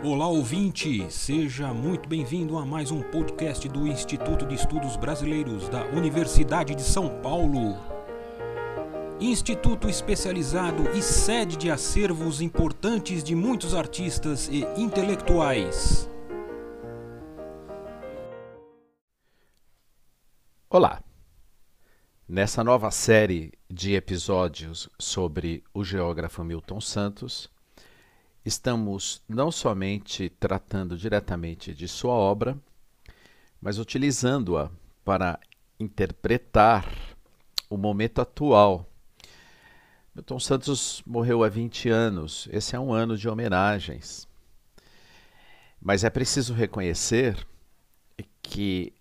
Olá ouvinte, seja muito bem-vindo a mais um podcast do Instituto de Estudos Brasileiros da Universidade de São Paulo. Instituto especializado e sede de acervos importantes de muitos artistas e intelectuais. Olá! Nessa nova série de episódios sobre o geógrafo Milton Santos, estamos não somente tratando diretamente de sua obra, mas utilizando-a para interpretar o momento atual. Milton Santos morreu há 20 anos, esse é um ano de homenagens. Mas é preciso reconhecer que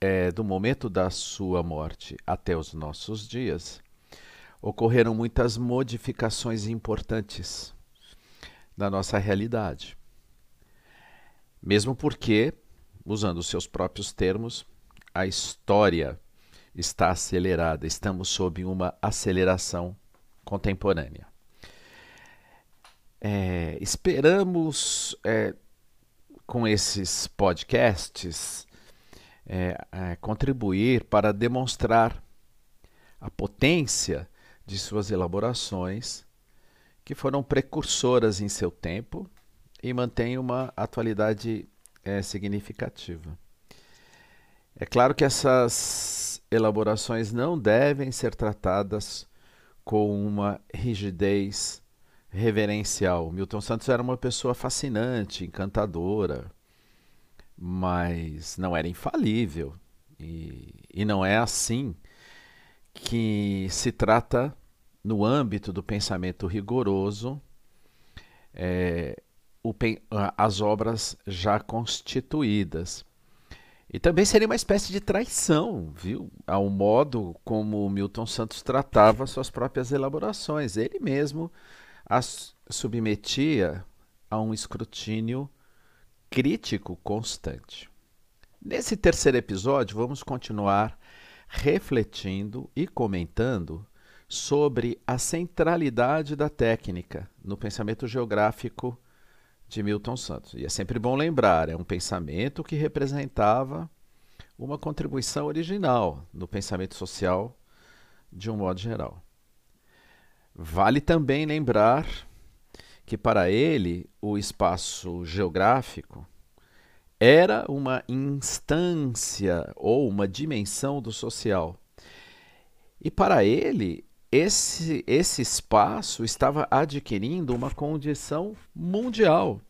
é, do momento da sua morte até os nossos dias, ocorreram muitas modificações importantes da nossa realidade. Mesmo porque, usando os seus próprios termos, a história está acelerada, estamos sob uma aceleração contemporânea. É, esperamos, é, com esses podcasts, é, é contribuir para demonstrar a potência de suas elaborações que foram precursoras em seu tempo e mantêm uma atualidade é, significativa. É claro que essas elaborações não devem ser tratadas com uma rigidez reverencial. Milton Santos era uma pessoa fascinante, encantadora, mas não era infalível. E, e não é assim que se trata no âmbito do pensamento rigoroso, é, o, as obras já constituídas. E também seria uma espécie de traição, viu? Ao modo como Milton Santos tratava suas próprias elaborações. Ele mesmo as submetia a um escrutínio crítico constante. Nesse terceiro episódio, vamos continuar refletindo e comentando sobre a centralidade da técnica no pensamento geográfico de Milton Santos. E é sempre bom lembrar, é um pensamento que representava uma contribuição original no pensamento social de um modo geral. Vale também lembrar que para ele o espaço geográfico era uma instância ou uma dimensão do social. E para ele esse, esse espaço estava adquirindo uma condição mundial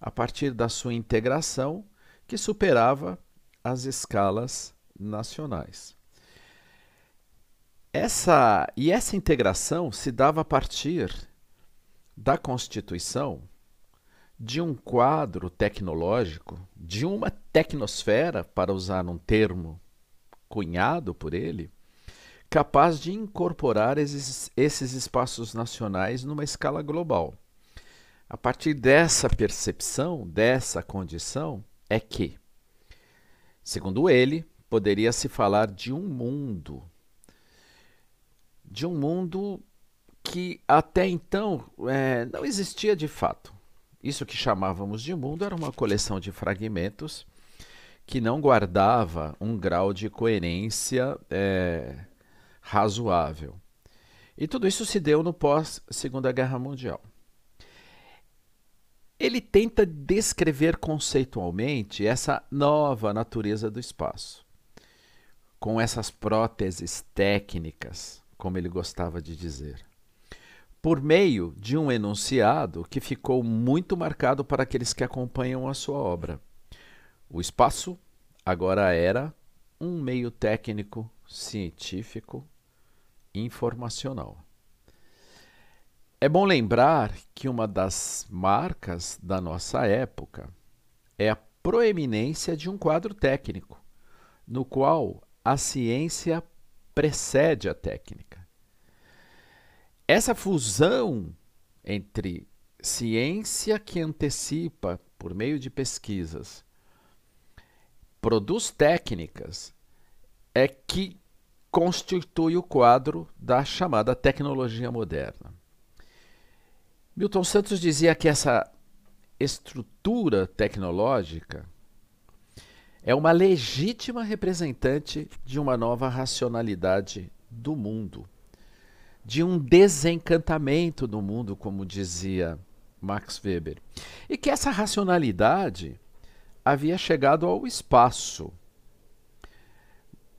a partir da sua integração que superava as escalas nacionais. Essa, e essa integração se dava a partir da constituição de um quadro tecnológico, de uma tecnosfera, para usar um termo cunhado por ele, capaz de incorporar esses, esses espaços nacionais numa escala global. A partir dessa percepção, dessa condição, é que, segundo ele, poderia se falar de um mundo, de um mundo que até então é, não existia de fato. Isso que chamávamos de mundo era uma coleção de fragmentos que não guardava um grau de coerência é, razoável. E tudo isso se deu no pós-Segunda Guerra Mundial. Ele tenta descrever conceitualmente essa nova natureza do espaço, com essas próteses técnicas, como ele gostava de dizer, por meio de um enunciado que ficou muito marcado para aqueles que acompanham a sua obra. O espaço agora era um meio técnico, científico informacional. É bom lembrar que uma das marcas da nossa época é a proeminência de um quadro técnico, no qual a ciência precede a técnica. Essa fusão entre ciência que antecipa por meio de pesquisas, produz técnicas, é que constitui o quadro da chamada tecnologia moderna. Milton Santos dizia que essa estrutura tecnológica é uma legítima representante de uma nova racionalidade do mundo, de um desencantamento do mundo, como dizia Max Weber. E que essa racionalidade havia chegado ao espaço,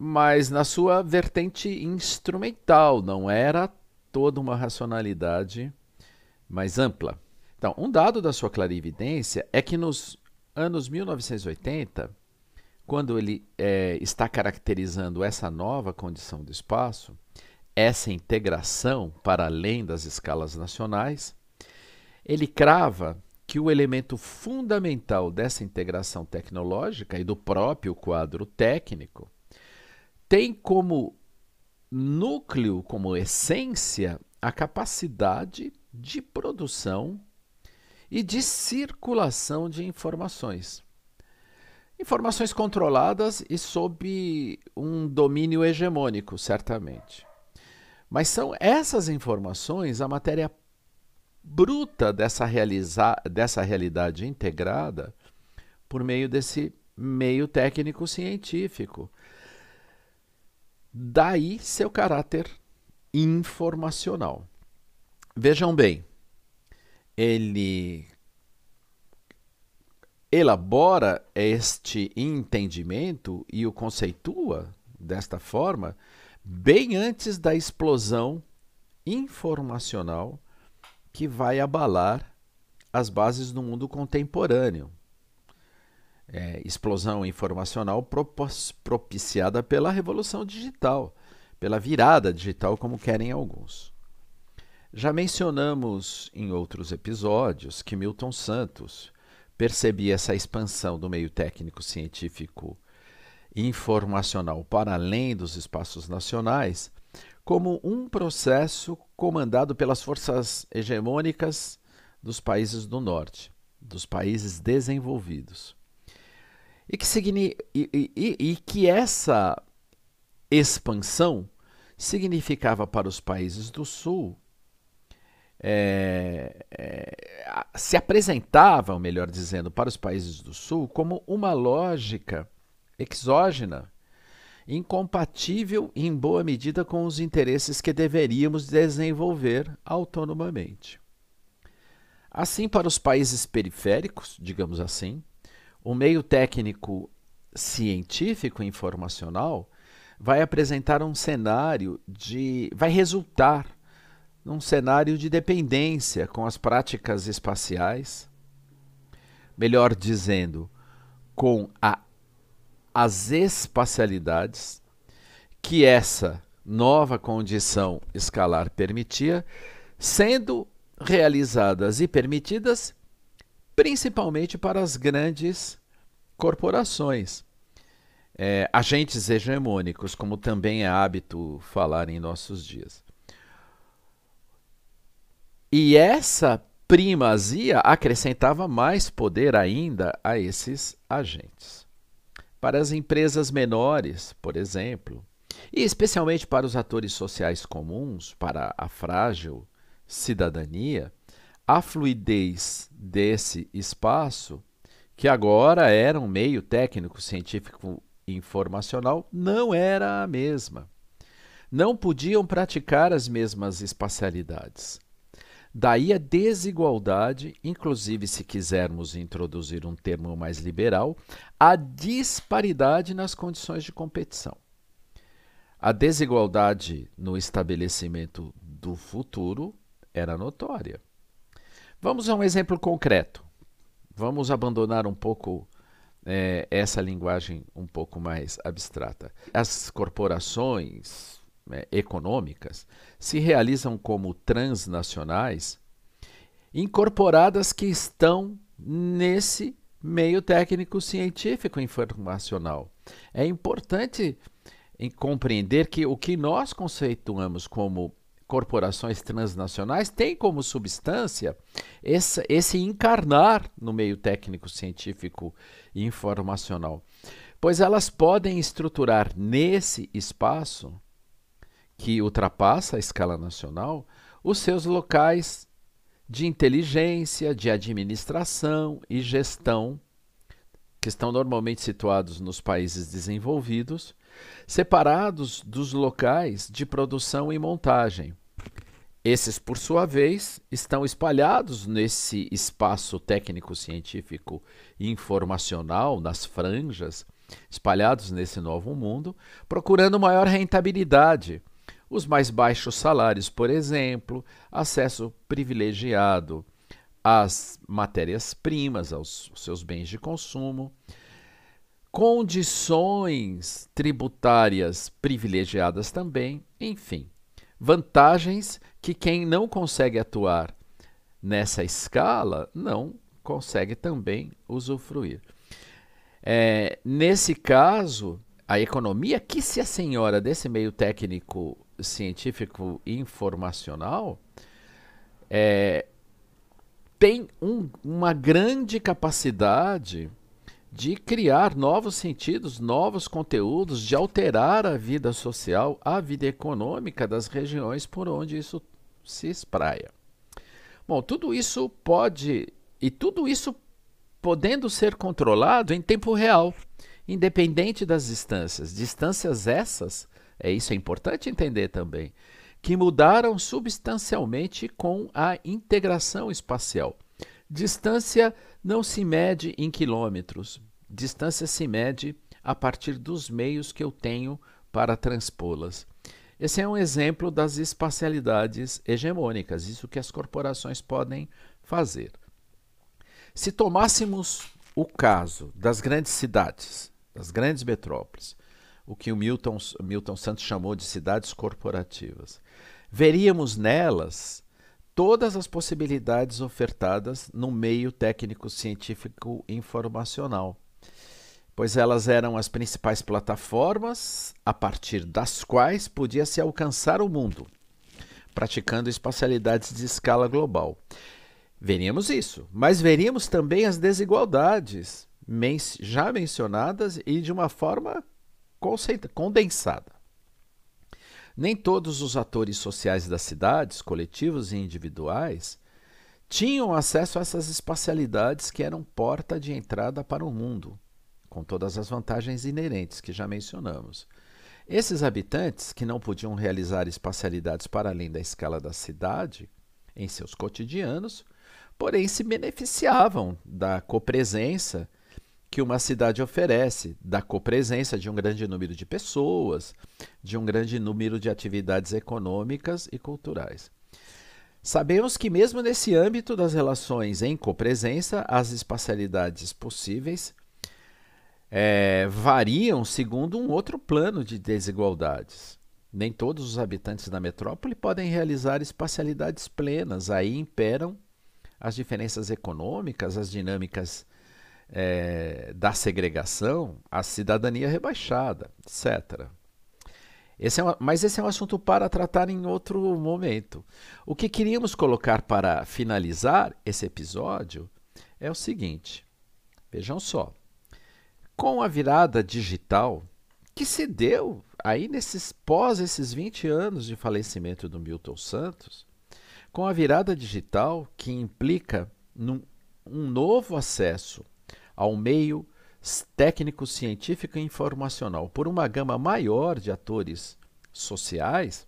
mas na sua vertente instrumental, não era toda uma racionalidade mais ampla. Então, um dado da sua clarividência é que nos anos 1980, quando ele é, está caracterizando essa nova condição do espaço, essa integração para além das escalas nacionais, ele crava que o elemento fundamental dessa integração tecnológica e do próprio quadro técnico tem como núcleo, como essência, a capacidade de produção e de circulação de informações. Informações controladas e sob um domínio hegemônico, certamente. Mas são essas informações a matéria bruta dessa, dessa realidade integrada por meio desse meio técnico científico. Daí seu caráter informacional. Vejam bem, ele elabora este entendimento e o conceitua desta forma bem antes da explosão informacional que vai abalar as bases do mundo contemporâneo. É, explosão informacional propiciada pela revolução digital, pela virada digital, como querem alguns. Já mencionamos em outros episódios que Milton Santos percebia essa expansão do meio técnico científico informacional para além dos espaços nacionais como um processo comandado pelas forças hegemônicas dos países do norte, dos países desenvolvidos. E que, e, e, e que essa expansão significava para os países do sul é, é, se apresentavam, melhor dizendo, para os países do Sul como uma lógica exógena, incompatível em boa medida com os interesses que deveríamos desenvolver autonomamente. Assim, para os países periféricos, digamos assim, o meio técnico científico informacional vai apresentar um cenário de. vai resultar num cenário de dependência com as práticas espaciais, melhor dizendo, com a, as espacialidades que essa nova condição escalar permitia, sendo realizadas e permitidas principalmente para as grandes corporações. É, agentes hegemônicos, como também é hábito falar em nossos dias. E essa primazia acrescentava mais poder ainda a esses agentes. Para as empresas menores, por exemplo, e especialmente para os atores sociais comuns, para a frágil cidadania, a fluidez desse espaço, que agora era um meio técnico, científico e informacional, não era a mesma. Não podiam praticar as mesmas espacialidades. Daí a desigualdade, inclusive se quisermos introduzir um termo mais liberal, a disparidade nas condições de competição. A desigualdade no estabelecimento do futuro era notória. Vamos a um exemplo concreto. Vamos abandonar um pouco é, essa linguagem um pouco mais abstrata. As corporações, né, econômicas se realizam como transnacionais, incorporadas que estão nesse meio técnico científico informacional. É importante compreender que o que nós conceituamos como corporações transnacionais tem como substância esse, esse encarnar no meio técnico científico e informacional, pois elas podem estruturar nesse espaço que ultrapassa a escala nacional, os seus locais de inteligência, de administração e gestão, que estão normalmente situados nos países desenvolvidos, separados dos locais de produção e montagem. Esses, por sua vez, estão espalhados nesse espaço técnico-científico e informacional, nas franjas, espalhados nesse novo mundo, procurando maior rentabilidade. Os mais baixos salários, por exemplo, acesso privilegiado às matérias-primas, aos seus bens de consumo, condições tributárias privilegiadas também, enfim, vantagens que quem não consegue atuar nessa escala não consegue também usufruir. É, nesse caso, a economia que se a senhora desse meio técnico científico informacional é, tem um, uma grande capacidade de criar novos sentidos, novos conteúdos, de alterar a vida social, a vida econômica das regiões por onde isso se espraia. Bom, tudo isso pode, e tudo isso podendo ser controlado em tempo real, independente das distâncias. Distâncias essas é isso é importante entender também, que mudaram substancialmente com a integração espacial. Distância não se mede em quilômetros, distância se mede a partir dos meios que eu tenho para transpô-las. Esse é um exemplo das espacialidades hegemônicas, isso que as corporações podem fazer. Se tomássemos o caso das grandes cidades, das grandes metrópoles, o que o Milton, Milton Santos chamou de cidades corporativas. Veríamos nelas todas as possibilidades ofertadas no meio técnico-científico informacional, pois elas eram as principais plataformas a partir das quais podia-se alcançar o mundo, praticando espacialidades de escala global. Veríamos isso, mas veríamos também as desigualdades já mencionadas e de uma forma condensada. Nem todos os atores sociais das cidades, coletivos e individuais, tinham acesso a essas espacialidades que eram porta de entrada para o mundo, com todas as vantagens inerentes que já mencionamos. Esses habitantes, que não podiam realizar espacialidades para além da escala da cidade em seus cotidianos, porém se beneficiavam da copresença que uma cidade oferece, da copresença de um grande número de pessoas, de um grande número de atividades econômicas e culturais. Sabemos que, mesmo nesse âmbito das relações em copresença, as espacialidades possíveis é, variam segundo um outro plano de desigualdades. Nem todos os habitantes da metrópole podem realizar espacialidades plenas, aí imperam as diferenças econômicas, as dinâmicas é, da segregação, a cidadania rebaixada, etc. Esse é mas esse é um assunto para tratar em outro momento. O que queríamos colocar para finalizar esse episódio é o seguinte: vejam só, com a virada digital que se deu aí nesses pós esses 20 anos de falecimento do Milton Santos, com a virada digital que implica num, um novo acesso ao meio técnico, científico e informacional por uma gama maior de atores sociais,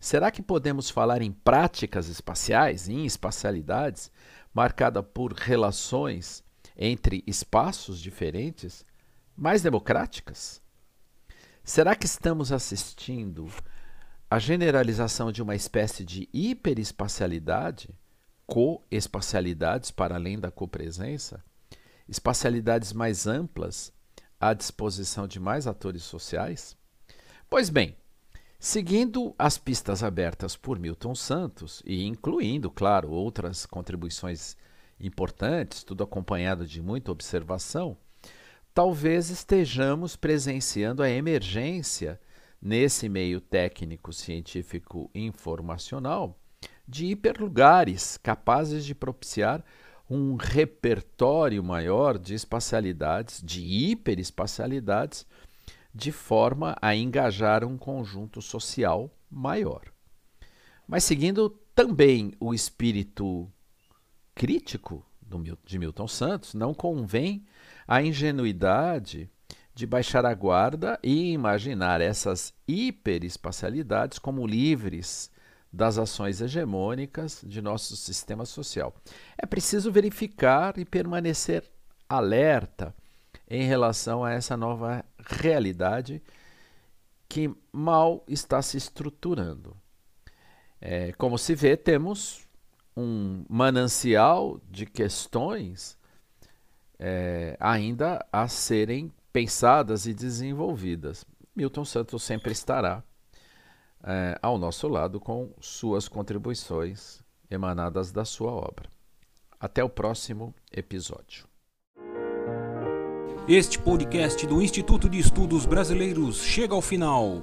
será que podemos falar em práticas espaciais, em espacialidades, marcada por relações entre espaços diferentes, mais democráticas? Será que estamos assistindo à generalização de uma espécie de hiperespacialidade, co-espacialidades para além da copresença? espacialidades mais amplas à disposição de mais atores sociais? Pois bem, seguindo as pistas abertas por Milton Santos e incluindo, claro, outras contribuições importantes, tudo acompanhado de muita observação, talvez estejamos presenciando a emergência nesse meio técnico, científico informacional de hiperlugares capazes de propiciar um repertório maior de espacialidades, de hiperespacialidades, de forma a engajar um conjunto social maior. Mas seguindo também o espírito crítico de Milton Santos, não convém a ingenuidade de baixar a guarda e imaginar essas hiperespacialidades como livres das ações hegemônicas de nosso sistema social. É preciso verificar e permanecer alerta em relação a essa nova realidade que mal está se estruturando. É, como se vê, temos um manancial de questões é, ainda a serem pensadas e desenvolvidas. Milton Santos sempre estará é, ao nosso lado com suas contribuições emanadas da sua obra. Até o próximo episódio. Este podcast do Instituto de Estudos Brasileiros chega ao final.